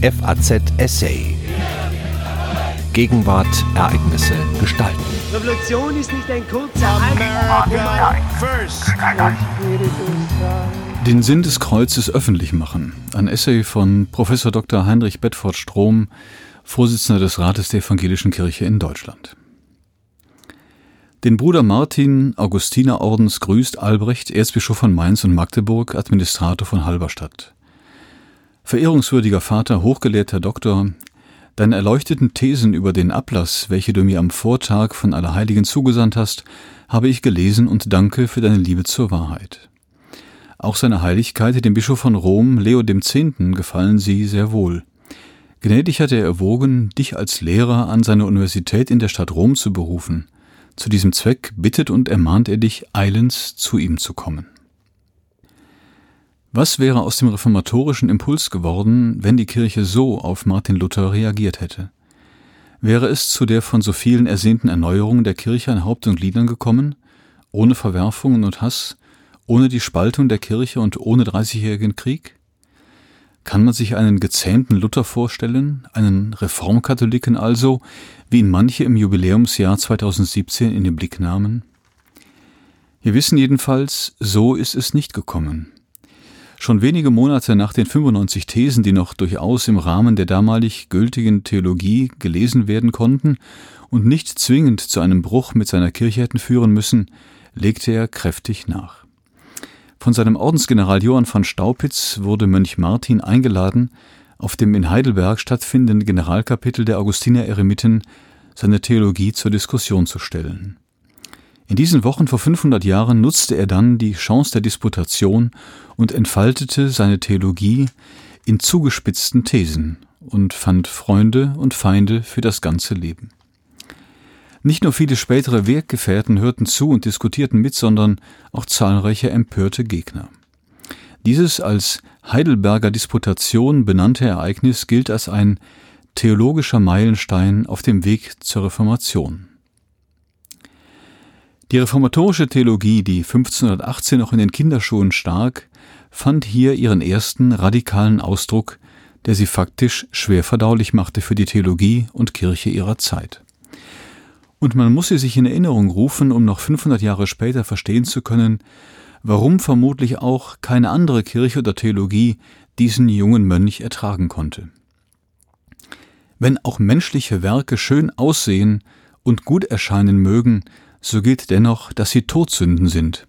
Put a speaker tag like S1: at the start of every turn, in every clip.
S1: FAZ Essay. Gegenwart, Ereignisse, Gestalten.
S2: Revolution ist nicht ein kurzer
S3: Den Sinn des Kreuzes öffentlich machen. Ein Essay von Prof. Dr. Heinrich Bedford Strom, Vorsitzender des Rates der Evangelischen Kirche in Deutschland. Den Bruder Martin Augustinerordens grüßt Albrecht, Erzbischof von Mainz und Magdeburg, Administrator von Halberstadt. Verehrungswürdiger Vater, hochgelehrter Doktor, deine erleuchteten Thesen über den Ablass, welche du mir am Vortag von Allerheiligen zugesandt hast, habe ich gelesen und danke für deine Liebe zur Wahrheit. Auch seiner Heiligkeit, dem Bischof von Rom, Leo X., gefallen sie sehr wohl. Gnädig hat er erwogen, dich als Lehrer an seine Universität in der Stadt Rom zu berufen. Zu diesem Zweck bittet und ermahnt er dich, eilends zu ihm zu kommen. Was wäre aus dem reformatorischen Impuls geworden, wenn die Kirche so auf Martin Luther reagiert hätte? Wäre es zu der von so vielen ersehnten Erneuerung der Kirche an Haupt und Gliedern gekommen, ohne Verwerfungen und Hass, ohne die Spaltung der Kirche und ohne Dreißigjährigen Krieg? Kann man sich einen gezähmten Luther vorstellen, einen Reformkatholiken also, wie ihn manche im Jubiläumsjahr 2017 in den Blick nahmen? Wir wissen jedenfalls, so ist es nicht gekommen. Schon wenige Monate nach den 95 Thesen, die noch durchaus im Rahmen der damalig gültigen Theologie gelesen werden konnten und nicht zwingend zu einem Bruch mit seiner Kirche hätten führen müssen, legte er kräftig nach. Von seinem Ordensgeneral Johann von Staupitz wurde Mönch Martin eingeladen, auf dem in Heidelberg stattfindenden Generalkapitel der Augustiner-Eremiten seine Theologie zur Diskussion zu stellen. In diesen Wochen vor 500 Jahren nutzte er dann die Chance der Disputation und entfaltete seine Theologie in zugespitzten Thesen und fand Freunde und Feinde für das ganze Leben. Nicht nur viele spätere Werkgefährten hörten zu und diskutierten mit, sondern auch zahlreiche empörte Gegner. Dieses als Heidelberger Disputation benannte Ereignis gilt als ein theologischer Meilenstein auf dem Weg zur Reformation. Die reformatorische Theologie, die 1518 noch in den Kinderschuhen stark, fand hier ihren ersten radikalen Ausdruck, der sie faktisch schwer verdaulich machte für die Theologie und Kirche ihrer Zeit. Und man muss sie sich in Erinnerung rufen, um noch 500 Jahre später verstehen zu können, warum vermutlich auch keine andere Kirche oder Theologie diesen jungen Mönch ertragen konnte. Wenn auch menschliche Werke schön aussehen und gut erscheinen mögen, so gilt dennoch, dass sie Todsünden sind.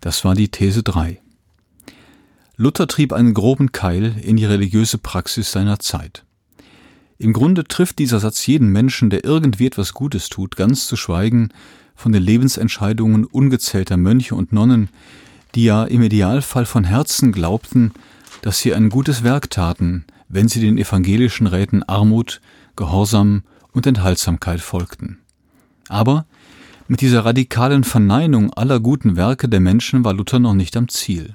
S3: Das war die These 3. Luther trieb einen groben Keil in die religiöse Praxis seiner Zeit. Im Grunde trifft dieser Satz jeden Menschen, der irgendwie etwas Gutes tut, ganz zu schweigen von den Lebensentscheidungen ungezählter Mönche und Nonnen, die ja im Idealfall von Herzen glaubten, dass sie ein gutes Werk taten, wenn sie den evangelischen Räten Armut, Gehorsam und Enthaltsamkeit folgten. Aber mit dieser radikalen Verneinung aller guten Werke der Menschen war Luther noch nicht am Ziel.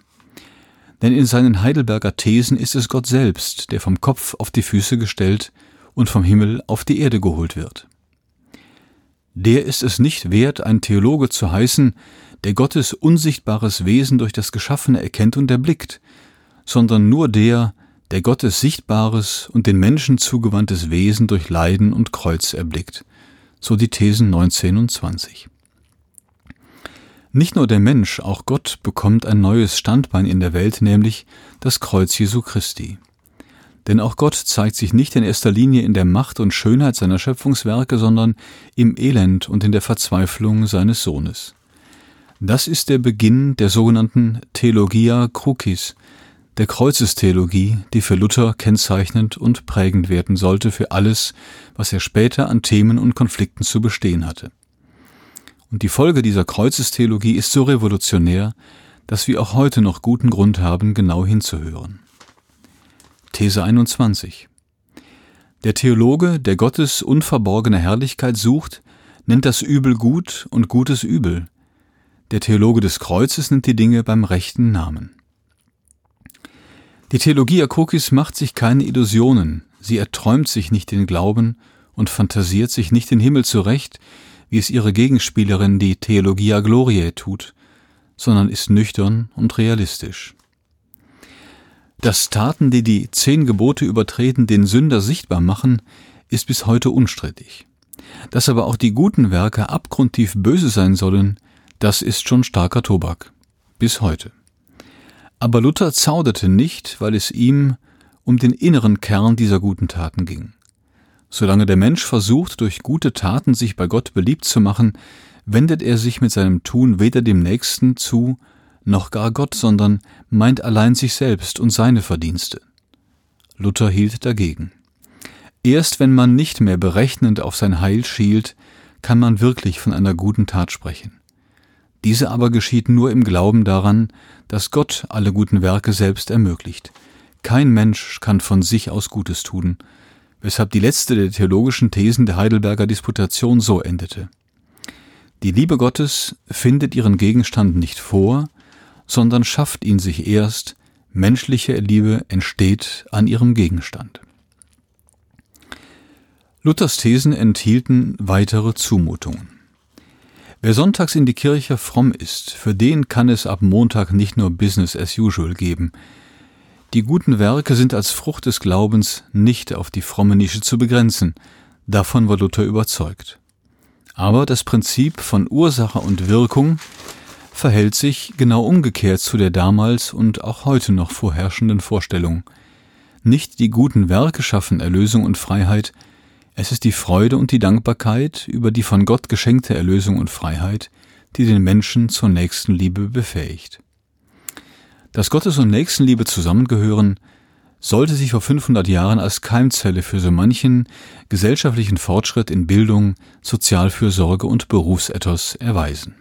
S3: Denn in seinen Heidelberger Thesen ist es Gott selbst, der vom Kopf auf die Füße gestellt und vom Himmel auf die Erde geholt wird. Der ist es nicht wert, ein Theologe zu heißen, der Gottes unsichtbares Wesen durch das Geschaffene erkennt und erblickt, sondern nur der, der Gottes sichtbares und den Menschen zugewandtes Wesen durch Leiden und Kreuz erblickt. So die Thesen 19 und 20. Nicht nur der Mensch, auch Gott bekommt ein neues Standbein in der Welt, nämlich das Kreuz Jesu Christi. Denn auch Gott zeigt sich nicht in erster Linie in der Macht und Schönheit seiner Schöpfungswerke, sondern im Elend und in der Verzweiflung seines Sohnes. Das ist der Beginn der sogenannten Theologia Crucis, der Kreuzestheologie, die für Luther kennzeichnend und prägend werden sollte für alles, was er später an Themen und Konflikten zu bestehen hatte. Und die Folge dieser Kreuzestheologie ist so revolutionär, dass wir auch heute noch guten Grund haben, genau hinzuhören. These 21. Der Theologe, der Gottes unverborgene Herrlichkeit sucht, nennt das Übel gut und Gutes übel. Der Theologe des Kreuzes nennt die Dinge beim rechten Namen. Die Theologie Akokis macht sich keine Illusionen, sie erträumt sich nicht den Glauben und fantasiert sich nicht den Himmel zurecht, wie es ihre Gegenspielerin die Theologia Gloriae tut, sondern ist nüchtern und realistisch. Dass Taten, die die zehn Gebote übertreten, den Sünder sichtbar machen, ist bis heute unstrittig. Dass aber auch die guten Werke abgrundtief böse sein sollen, das ist schon starker Tobak. Bis heute. Aber Luther zauderte nicht, weil es ihm um den inneren Kern dieser guten Taten ging. Solange der Mensch versucht, durch gute Taten sich bei Gott beliebt zu machen, wendet er sich mit seinem Tun weder dem Nächsten zu, noch gar Gott, sondern meint allein sich selbst und seine Verdienste. Luther hielt dagegen. Erst wenn man nicht mehr berechnend auf sein Heil schielt, kann man wirklich von einer guten Tat sprechen. Diese aber geschieht nur im Glauben daran, dass Gott alle guten Werke selbst ermöglicht. Kein Mensch kann von sich aus Gutes tun, weshalb die letzte der theologischen Thesen der Heidelberger Disputation so endete. Die Liebe Gottes findet ihren Gegenstand nicht vor, sondern schafft ihn sich erst, menschliche Liebe entsteht an ihrem Gegenstand. Luthers Thesen enthielten weitere Zumutungen. Wer sonntags in die Kirche fromm ist, für den kann es ab Montag nicht nur Business as usual geben. Die guten Werke sind als Frucht des Glaubens nicht auf die fromme Nische zu begrenzen, davon war Luther überzeugt. Aber das Prinzip von Ursache und Wirkung verhält sich genau umgekehrt zu der damals und auch heute noch vorherrschenden Vorstellung. Nicht die guten Werke schaffen Erlösung und Freiheit, es ist die Freude und die Dankbarkeit über die von Gott geschenkte Erlösung und Freiheit, die den Menschen zur Nächstenliebe befähigt. Dass Gottes und Nächstenliebe zusammengehören, sollte sich vor 500 Jahren als Keimzelle für so manchen gesellschaftlichen Fortschritt in Bildung, Sozialfürsorge und Berufsethos erweisen.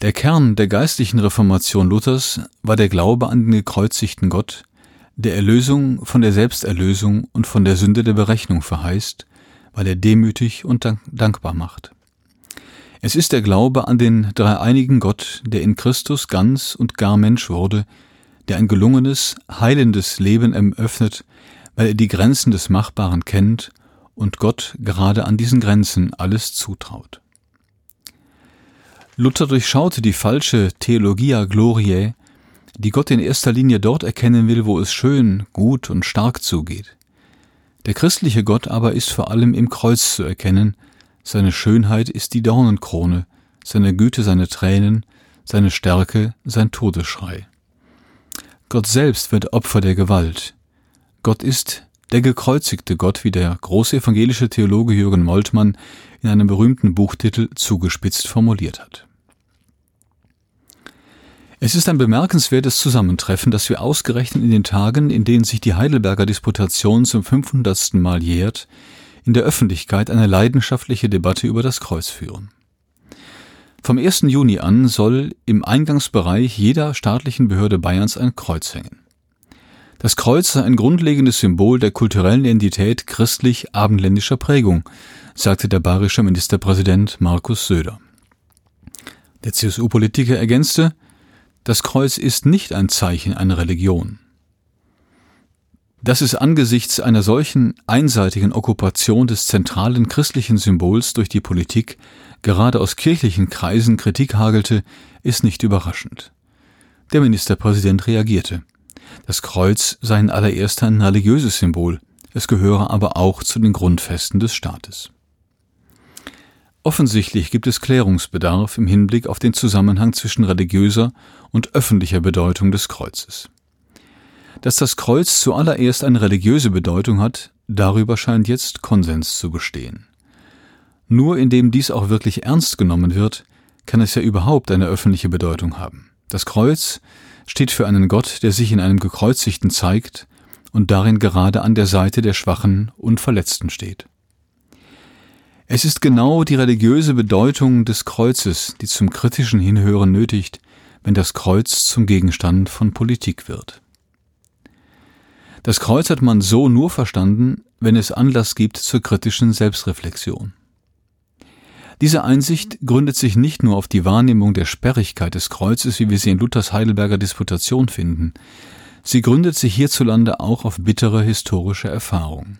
S3: Der Kern der geistlichen Reformation Luthers war der Glaube an den gekreuzigten Gott, der Erlösung von der Selbsterlösung und von der Sünde der Berechnung verheißt, weil er demütig und dankbar macht. Es ist der Glaube an den dreieinigen Gott, der in Christus ganz und gar Mensch wurde, der ein gelungenes, heilendes Leben eröffnet, weil er die Grenzen des Machbaren kennt und Gott gerade an diesen Grenzen alles zutraut. Luther durchschaute die falsche Theologia Gloriae, die Gott in erster Linie dort erkennen will, wo es schön, gut und stark zugeht. Der christliche Gott aber ist vor allem im Kreuz zu erkennen, seine Schönheit ist die Dornenkrone, seine Güte seine Tränen, seine Stärke sein Todesschrei. Gott selbst wird Opfer der Gewalt. Gott ist der gekreuzigte Gott, wie der große evangelische Theologe Jürgen Moltmann in einem berühmten Buchtitel zugespitzt formuliert hat. Es ist ein bemerkenswertes Zusammentreffen, dass wir ausgerechnet in den Tagen, in denen sich die Heidelberger Disputation zum 500. Mal jährt, in der Öffentlichkeit eine leidenschaftliche Debatte über das Kreuz führen. Vom 1. Juni an soll im Eingangsbereich jeder staatlichen Behörde Bayerns ein Kreuz hängen. Das Kreuz sei ein grundlegendes Symbol der kulturellen Identität christlich-abendländischer Prägung, sagte der bayerische Ministerpräsident Markus Söder. Der CSU-Politiker ergänzte, das Kreuz ist nicht ein Zeichen einer Religion. Dass es angesichts einer solchen einseitigen Okkupation des zentralen christlichen Symbols durch die Politik gerade aus kirchlichen Kreisen Kritik hagelte, ist nicht überraschend. Der Ministerpräsident reagierte. Das Kreuz sei in allererster ein religiöses Symbol, es gehöre aber auch zu den Grundfesten des Staates. Offensichtlich gibt es Klärungsbedarf im Hinblick auf den Zusammenhang zwischen religiöser und öffentlicher Bedeutung des Kreuzes. Dass das Kreuz zuallererst eine religiöse Bedeutung hat, darüber scheint jetzt Konsens zu bestehen. Nur indem dies auch wirklich ernst genommen wird, kann es ja überhaupt eine öffentliche Bedeutung haben. Das Kreuz steht für einen Gott, der sich in einem Gekreuzigten zeigt und darin gerade an der Seite der Schwachen und Verletzten steht. Es ist genau die religiöse Bedeutung des Kreuzes, die zum kritischen Hinhören nötigt, wenn das Kreuz zum Gegenstand von Politik wird. Das Kreuz hat man so nur verstanden, wenn es Anlass gibt zur kritischen Selbstreflexion. Diese Einsicht gründet sich nicht nur auf die Wahrnehmung der Sperrigkeit des Kreuzes, wie wir sie in Luthers Heidelberger Disputation finden, sie gründet sich hierzulande auch auf bittere historische Erfahrung.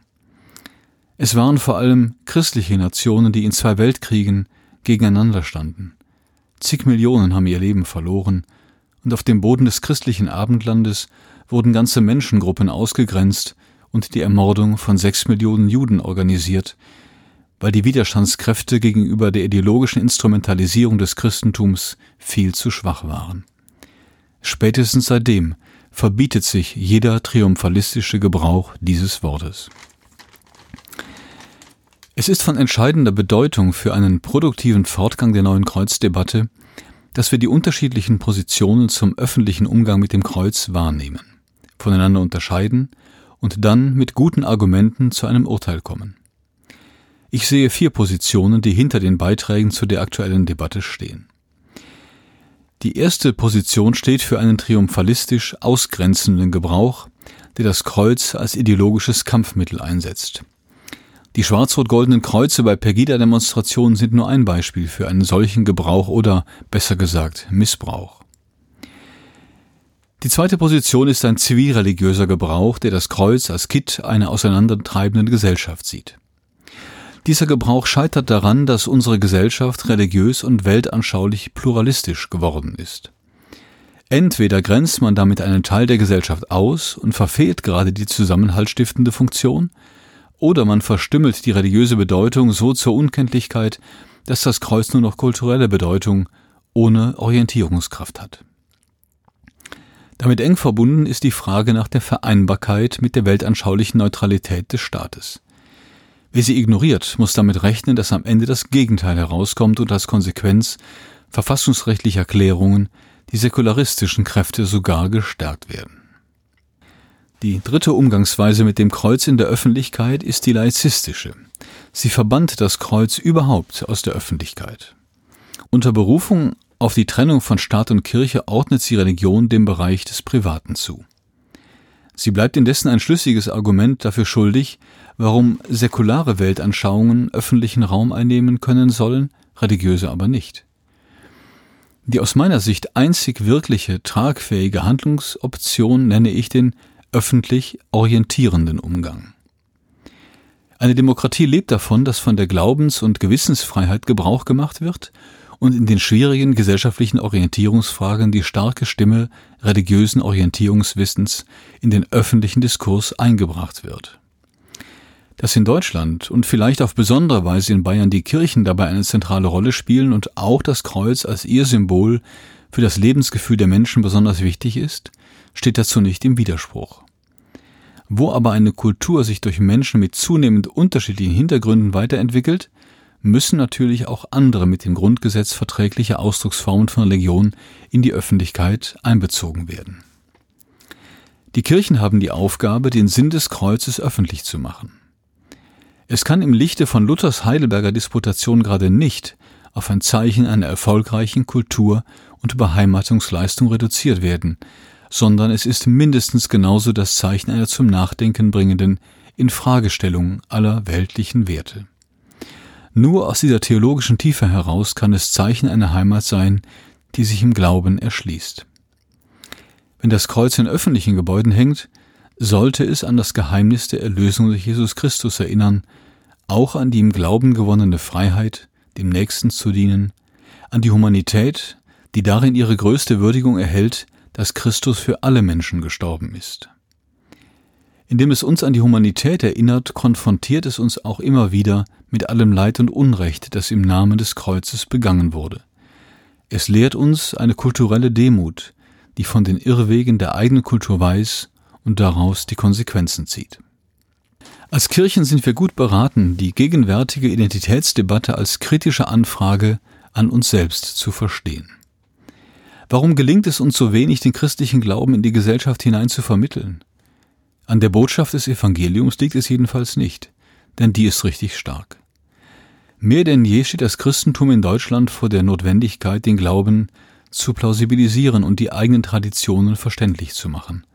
S3: Es waren vor allem christliche Nationen, die in zwei Weltkriegen gegeneinander standen. Zig Millionen haben ihr Leben verloren, und auf dem Boden des christlichen Abendlandes wurden ganze Menschengruppen ausgegrenzt und die Ermordung von sechs Millionen Juden organisiert, weil die Widerstandskräfte gegenüber der ideologischen Instrumentalisierung des Christentums viel zu schwach waren. Spätestens seitdem verbietet sich jeder triumphalistische Gebrauch dieses Wortes. Es ist von entscheidender Bedeutung für einen produktiven Fortgang der neuen Kreuzdebatte, dass wir die unterschiedlichen Positionen zum öffentlichen Umgang mit dem Kreuz wahrnehmen, voneinander unterscheiden und dann mit guten Argumenten zu einem Urteil kommen. Ich sehe vier Positionen, die hinter den Beiträgen zu der aktuellen Debatte stehen. Die erste Position steht für einen triumphalistisch ausgrenzenden Gebrauch, der das Kreuz als ideologisches Kampfmittel einsetzt. Die schwarz-rot-goldenen Kreuze bei Pegida-Demonstrationen sind nur ein Beispiel für einen solchen Gebrauch oder besser gesagt Missbrauch. Die zweite Position ist ein zivilreligiöser Gebrauch, der das Kreuz als Kitt einer auseinandertreibenden Gesellschaft sieht. Dieser Gebrauch scheitert daran, dass unsere Gesellschaft religiös und weltanschaulich pluralistisch geworden ist. Entweder grenzt man damit einen Teil der Gesellschaft aus und verfehlt gerade die zusammenhaltstiftende Funktion, oder man verstümmelt die religiöse Bedeutung so zur Unkenntlichkeit, dass das Kreuz nur noch kulturelle Bedeutung ohne Orientierungskraft hat. Damit eng verbunden ist die Frage nach der Vereinbarkeit mit der weltanschaulichen Neutralität des Staates. Wer sie ignoriert, muss damit rechnen, dass am Ende das Gegenteil herauskommt und als Konsequenz verfassungsrechtlicher Klärungen die säkularistischen Kräfte sogar gestärkt werden. Die dritte Umgangsweise mit dem Kreuz in der Öffentlichkeit ist die laizistische. Sie verbannt das Kreuz überhaupt aus der Öffentlichkeit. Unter Berufung auf die Trennung von Staat und Kirche ordnet sie Religion dem Bereich des Privaten zu. Sie bleibt indessen ein schlüssiges Argument dafür schuldig, warum säkulare Weltanschauungen öffentlichen Raum einnehmen können sollen, religiöse aber nicht. Die aus meiner Sicht einzig wirkliche tragfähige Handlungsoption nenne ich den öffentlich orientierenden Umgang. Eine Demokratie lebt davon, dass von der Glaubens- und Gewissensfreiheit Gebrauch gemacht wird und in den schwierigen gesellschaftlichen Orientierungsfragen die starke Stimme religiösen Orientierungswissens in den öffentlichen Diskurs eingebracht wird. Dass in Deutschland und vielleicht auf besondere Weise in Bayern die Kirchen dabei eine zentrale Rolle spielen und auch das Kreuz als ihr Symbol für das Lebensgefühl der Menschen besonders wichtig ist, steht dazu nicht im Widerspruch. Wo aber eine Kultur sich durch Menschen mit zunehmend unterschiedlichen Hintergründen weiterentwickelt, müssen natürlich auch andere mit dem Grundgesetz verträgliche Ausdrucksformen von Religion in die Öffentlichkeit einbezogen werden. Die Kirchen haben die Aufgabe, den Sinn des Kreuzes öffentlich zu machen. Es kann im Lichte von Luthers Heidelberger Disputation gerade nicht auf ein Zeichen einer erfolgreichen Kultur- und Beheimatungsleistung reduziert werden, sondern es ist mindestens genauso das Zeichen einer zum Nachdenken bringenden Infragestellung aller weltlichen Werte. Nur aus dieser theologischen Tiefe heraus kann es Zeichen einer Heimat sein, die sich im Glauben erschließt. Wenn das Kreuz in öffentlichen Gebäuden hängt, sollte es an das Geheimnis der Erlösung durch Jesus Christus erinnern, auch an die im Glauben gewonnene Freiheit, dem Nächsten zu dienen, an die Humanität, die darin ihre größte Würdigung erhält, dass Christus für alle Menschen gestorben ist. Indem es uns an die Humanität erinnert, konfrontiert es uns auch immer wieder mit allem Leid und Unrecht, das im Namen des Kreuzes begangen wurde. Es lehrt uns eine kulturelle Demut, die von den Irrwegen der eigenen Kultur weiß und daraus die Konsequenzen zieht. Als Kirchen sind wir gut beraten, die gegenwärtige Identitätsdebatte als kritische Anfrage an uns selbst zu verstehen. Warum gelingt es uns so wenig, den christlichen Glauben in die Gesellschaft hinein zu vermitteln? An der Botschaft des Evangeliums liegt es jedenfalls nicht, denn die ist richtig stark. Mehr denn je steht das Christentum in Deutschland vor der Notwendigkeit, den Glauben zu plausibilisieren und die eigenen Traditionen verständlich zu machen.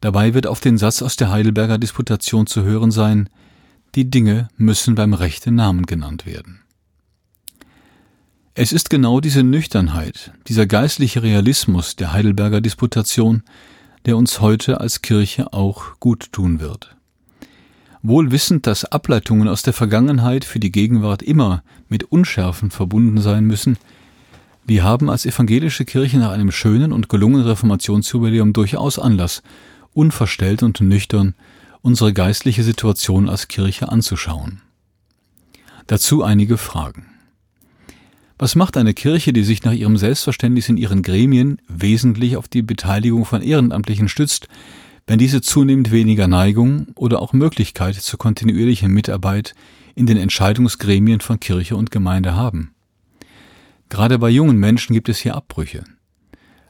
S3: Dabei wird auf den Satz aus der Heidelberger Disputation zu hören sein, die Dinge müssen beim rechten Namen genannt werden. Es ist genau diese Nüchternheit, dieser geistliche Realismus der Heidelberger Disputation, der uns heute als Kirche auch gut tun wird. Wohl wissend, dass Ableitungen aus der Vergangenheit für die Gegenwart immer mit Unschärfen verbunden sein müssen, Wir haben als evangelische Kirche nach einem schönen und gelungenen Reformationsjubiläum durchaus Anlass, unverstellt und nüchtern unsere geistliche Situation als Kirche anzuschauen. Dazu einige Fragen. Was macht eine Kirche, die sich nach ihrem Selbstverständnis in ihren Gremien wesentlich auf die Beteiligung von Ehrenamtlichen stützt, wenn diese zunehmend weniger Neigung oder auch Möglichkeit zur kontinuierlichen Mitarbeit in den Entscheidungsgremien von Kirche und Gemeinde haben? Gerade bei jungen Menschen gibt es hier Abbrüche.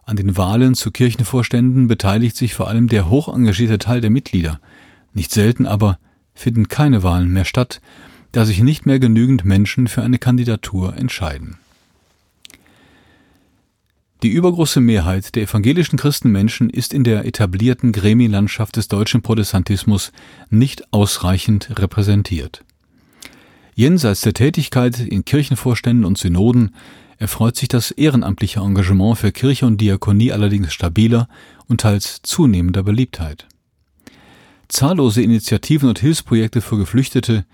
S3: An den Wahlen zu Kirchenvorständen beteiligt sich vor allem der hoch engagierte Teil der Mitglieder. Nicht selten aber finden keine Wahlen mehr statt, da sich nicht mehr genügend Menschen für eine Kandidatur entscheiden. Die übergroße Mehrheit der evangelischen Christenmenschen ist in der etablierten Gremienlandschaft des deutschen Protestantismus nicht ausreichend repräsentiert. Jenseits der Tätigkeit in Kirchenvorständen und Synoden erfreut sich das ehrenamtliche Engagement für Kirche und Diakonie allerdings stabiler und teils zunehmender Beliebtheit. Zahllose Initiativen und Hilfsprojekte für Geflüchtete,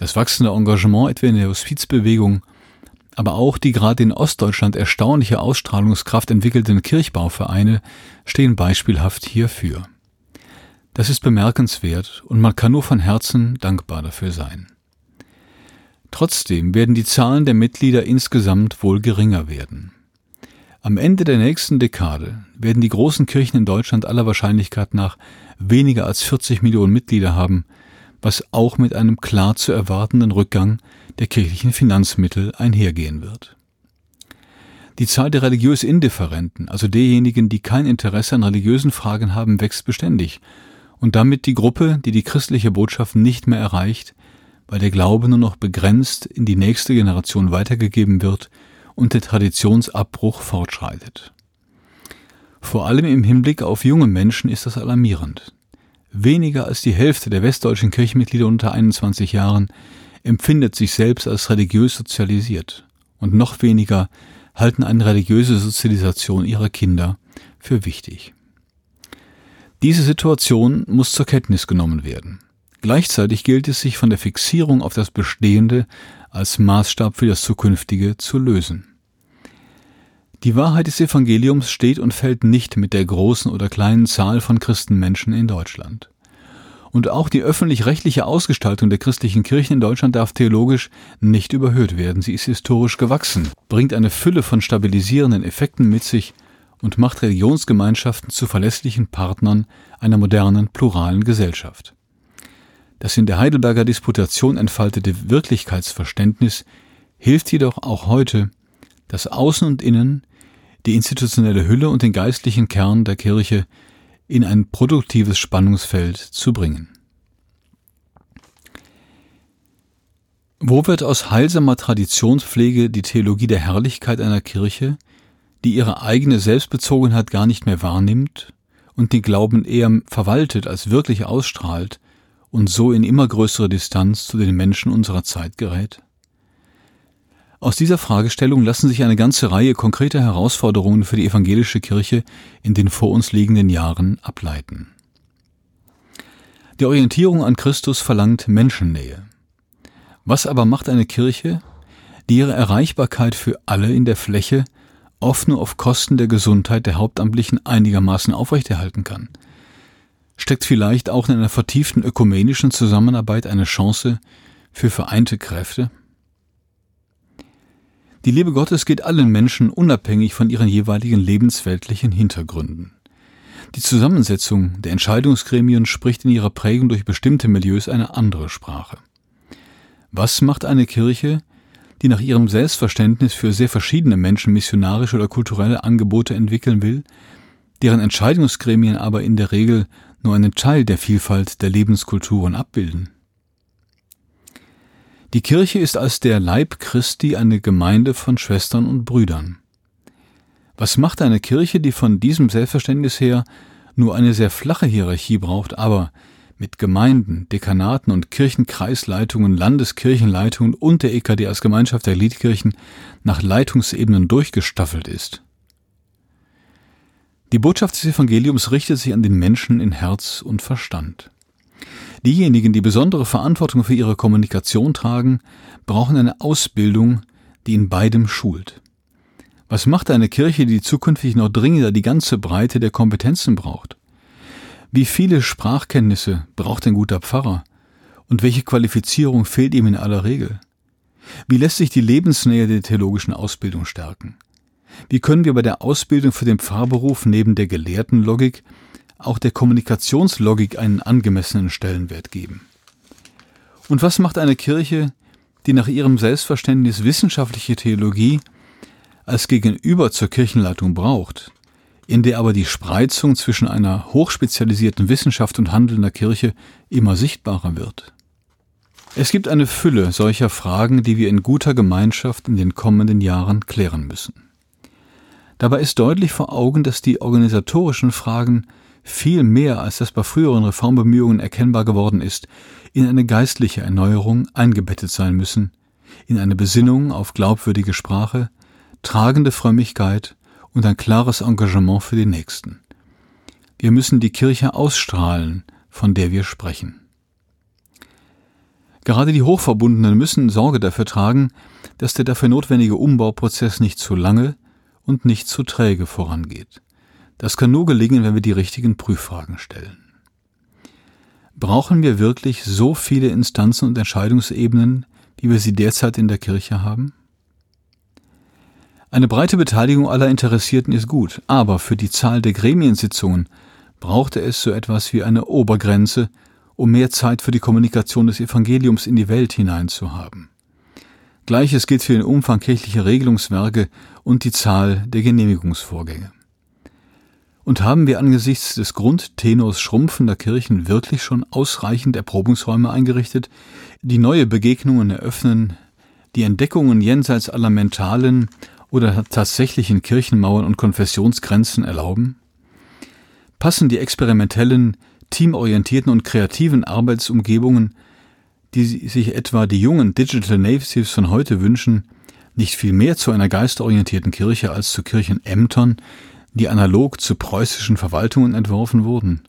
S3: das wachsende Engagement etwa in der Hospizbewegung, aber auch die gerade in Ostdeutschland erstaunliche Ausstrahlungskraft entwickelten Kirchbauvereine stehen beispielhaft hierfür. Das ist bemerkenswert und man kann nur von Herzen dankbar dafür sein. Trotzdem werden die Zahlen der Mitglieder insgesamt wohl geringer werden. Am Ende der nächsten Dekade werden die großen Kirchen in Deutschland aller Wahrscheinlichkeit nach weniger als 40 Millionen Mitglieder haben, was auch mit einem klar zu erwartenden Rückgang der kirchlichen Finanzmittel einhergehen wird. Die Zahl der religiös Indifferenten, also derjenigen, die kein Interesse an religiösen Fragen haben, wächst beständig und damit die Gruppe, die die christliche Botschaft nicht mehr erreicht, weil der Glaube nur noch begrenzt in die nächste Generation weitergegeben wird und der Traditionsabbruch fortschreitet. Vor allem im Hinblick auf junge Menschen ist das alarmierend. Weniger als die Hälfte der westdeutschen Kirchenmitglieder unter 21 Jahren empfindet sich selbst als religiös sozialisiert und noch weniger halten eine religiöse Sozialisation ihrer Kinder für wichtig. Diese Situation muss zur Kenntnis genommen werden. Gleichzeitig gilt es, sich von der Fixierung auf das Bestehende als Maßstab für das Zukünftige zu lösen. Die Wahrheit des Evangeliums steht und fällt nicht mit der großen oder kleinen Zahl von Christenmenschen in Deutschland. Und auch die öffentlich-rechtliche Ausgestaltung der christlichen Kirchen in Deutschland darf theologisch nicht überhöht werden. Sie ist historisch gewachsen, bringt eine Fülle von stabilisierenden Effekten mit sich und macht Religionsgemeinschaften zu verlässlichen Partnern einer modernen, pluralen Gesellschaft. Das in der Heidelberger Disputation entfaltete Wirklichkeitsverständnis hilft jedoch auch heute, das Außen und Innen, die institutionelle Hülle und den geistlichen Kern der Kirche in ein produktives Spannungsfeld zu bringen. Wo wird aus heilsamer Traditionspflege die Theologie der Herrlichkeit einer Kirche, die ihre eigene Selbstbezogenheit gar nicht mehr wahrnimmt und den Glauben eher verwaltet als wirklich ausstrahlt, und so in immer größere Distanz zu den Menschen unserer Zeit gerät? Aus dieser Fragestellung lassen sich eine ganze Reihe konkreter Herausforderungen für die evangelische Kirche in den vor uns liegenden Jahren ableiten. Die Orientierung an Christus verlangt Menschennähe. Was aber macht eine Kirche, die ihre Erreichbarkeit für alle in der Fläche oft nur auf Kosten der Gesundheit der Hauptamtlichen einigermaßen aufrechterhalten kann – steckt vielleicht auch in einer vertieften ökumenischen Zusammenarbeit eine Chance für vereinte Kräfte? Die Liebe Gottes geht allen Menschen unabhängig von ihren jeweiligen lebensweltlichen Hintergründen. Die Zusammensetzung der Entscheidungsgremien spricht in ihrer Prägung durch bestimmte Milieus eine andere Sprache. Was macht eine Kirche, die nach ihrem Selbstverständnis für sehr verschiedene Menschen missionarische oder kulturelle Angebote entwickeln will, deren Entscheidungsgremien aber in der Regel nur einen Teil der Vielfalt der Lebenskulturen abbilden. Die Kirche ist als der Leib Christi eine Gemeinde von Schwestern und Brüdern. Was macht eine Kirche, die von diesem Selbstverständnis her nur eine sehr flache Hierarchie braucht, aber mit Gemeinden, Dekanaten und Kirchenkreisleitungen, Landeskirchenleitungen und der EKD als Gemeinschaft der Gliedkirchen nach Leitungsebenen durchgestaffelt ist? Die Botschaft des Evangeliums richtet sich an den Menschen in Herz und Verstand. Diejenigen, die besondere Verantwortung für ihre Kommunikation tragen, brauchen eine Ausbildung, die in beidem schult. Was macht eine Kirche, die zukünftig noch dringender die ganze Breite der Kompetenzen braucht? Wie viele Sprachkenntnisse braucht ein guter Pfarrer? Und welche Qualifizierung fehlt ihm in aller Regel? Wie lässt sich die Lebensnähe der theologischen Ausbildung stärken? Wie können wir bei der Ausbildung für den Pfarrberuf neben der gelehrten Logik auch der Kommunikationslogik einen angemessenen Stellenwert geben? Und was macht eine Kirche, die nach ihrem Selbstverständnis wissenschaftliche Theologie als Gegenüber zur Kirchenleitung braucht, in der aber die Spreizung zwischen einer hochspezialisierten Wissenschaft und handelnder Kirche immer sichtbarer wird? Es gibt eine Fülle solcher Fragen, die wir in guter Gemeinschaft in den kommenden Jahren klären müssen. Dabei ist deutlich vor Augen, dass die organisatorischen Fragen viel mehr als das bei früheren Reformbemühungen erkennbar geworden ist, in eine geistliche Erneuerung eingebettet sein müssen, in eine Besinnung auf glaubwürdige Sprache, tragende Frömmigkeit und ein klares Engagement für den Nächsten. Wir müssen die Kirche ausstrahlen, von der wir sprechen. Gerade die Hochverbundenen müssen Sorge dafür tragen, dass der dafür notwendige Umbauprozess nicht zu lange und nicht zu träge vorangeht. Das kann nur gelingen, wenn wir die richtigen Prüffragen stellen. Brauchen wir wirklich so viele Instanzen und Entscheidungsebenen, wie wir sie derzeit in der Kirche haben? Eine breite Beteiligung aller Interessierten ist gut, aber für die Zahl der Gremiensitzungen brauchte es so etwas wie eine Obergrenze, um mehr Zeit für die Kommunikation des Evangeliums in die Welt hinein zu haben. Gleiches gilt für den Umfang kirchlicher Regelungswerke und die Zahl der Genehmigungsvorgänge. Und haben wir angesichts des Grundtenors schrumpfender Kirchen wirklich schon ausreichend Erprobungsräume eingerichtet, die neue Begegnungen eröffnen, die Entdeckungen jenseits aller mentalen oder tatsächlichen Kirchenmauern und Konfessionsgrenzen erlauben? Passen die experimentellen teamorientierten und kreativen Arbeitsumgebungen, die sich etwa die jungen Digital Natives von heute wünschen, nicht viel mehr zu einer geistorientierten Kirche als zu Kirchenämtern, die analog zu preußischen Verwaltungen entworfen wurden?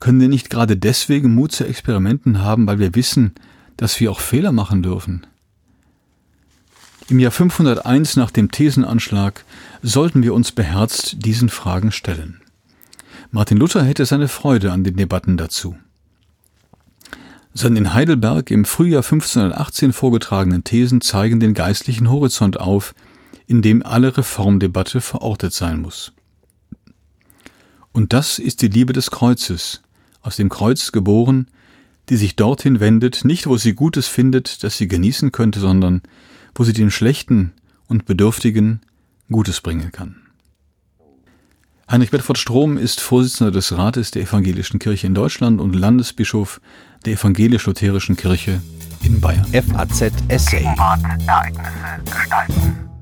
S3: Können wir nicht gerade deswegen Mut zu Experimenten haben, weil wir wissen, dass wir auch Fehler machen dürfen? Im Jahr 501 nach dem Thesenanschlag sollten wir uns beherzt diesen Fragen stellen. Martin Luther hätte seine Freude an den Debatten dazu. Seine in Heidelberg im Frühjahr 1518 vorgetragenen Thesen zeigen den geistlichen Horizont auf, in dem alle Reformdebatte verortet sein muss. Und das ist die Liebe des Kreuzes, aus dem Kreuz geboren, die sich dorthin wendet, nicht wo sie Gutes findet, das sie genießen könnte, sondern wo sie dem Schlechten und Bedürftigen Gutes bringen kann. Heinrich Bedford Strom ist Vorsitzender des Rates der Evangelischen Kirche in Deutschland und Landesbischof der Evangelisch-Lutherischen Kirche in Bayern.
S1: FAZ Essay.
S4: Gegenwart, Ereignisse gestalten.